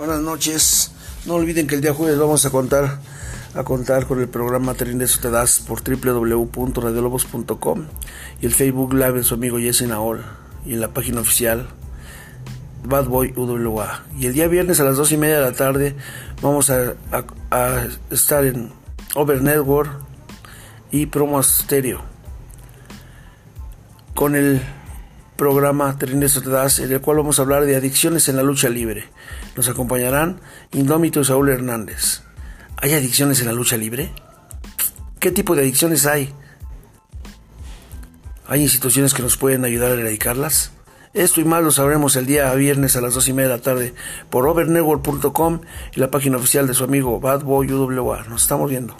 Buenas noches. No olviden que el día jueves vamos a contar a contar con el programa Eso te das por www.radiolobos.com y el Facebook Live de su amigo Jesse Naol y en la página oficial Bad Boy UWA. Y el día viernes a las dos y media de la tarde vamos a, estar en Over Network y Promo Stereo con el programa te das, en el cual vamos a hablar de adicciones en la lucha libre. Nos acompañarán Indómito y Saúl Hernández. ¿Hay adicciones en la lucha libre? ¿Qué tipo de adicciones hay? ¿Hay instituciones que nos pueden ayudar a erradicarlas? Esto y más lo sabremos el día viernes a las dos y media de la tarde por overnetwork.com y la página oficial de su amigo Bad Boy UWA. Nos estamos viendo.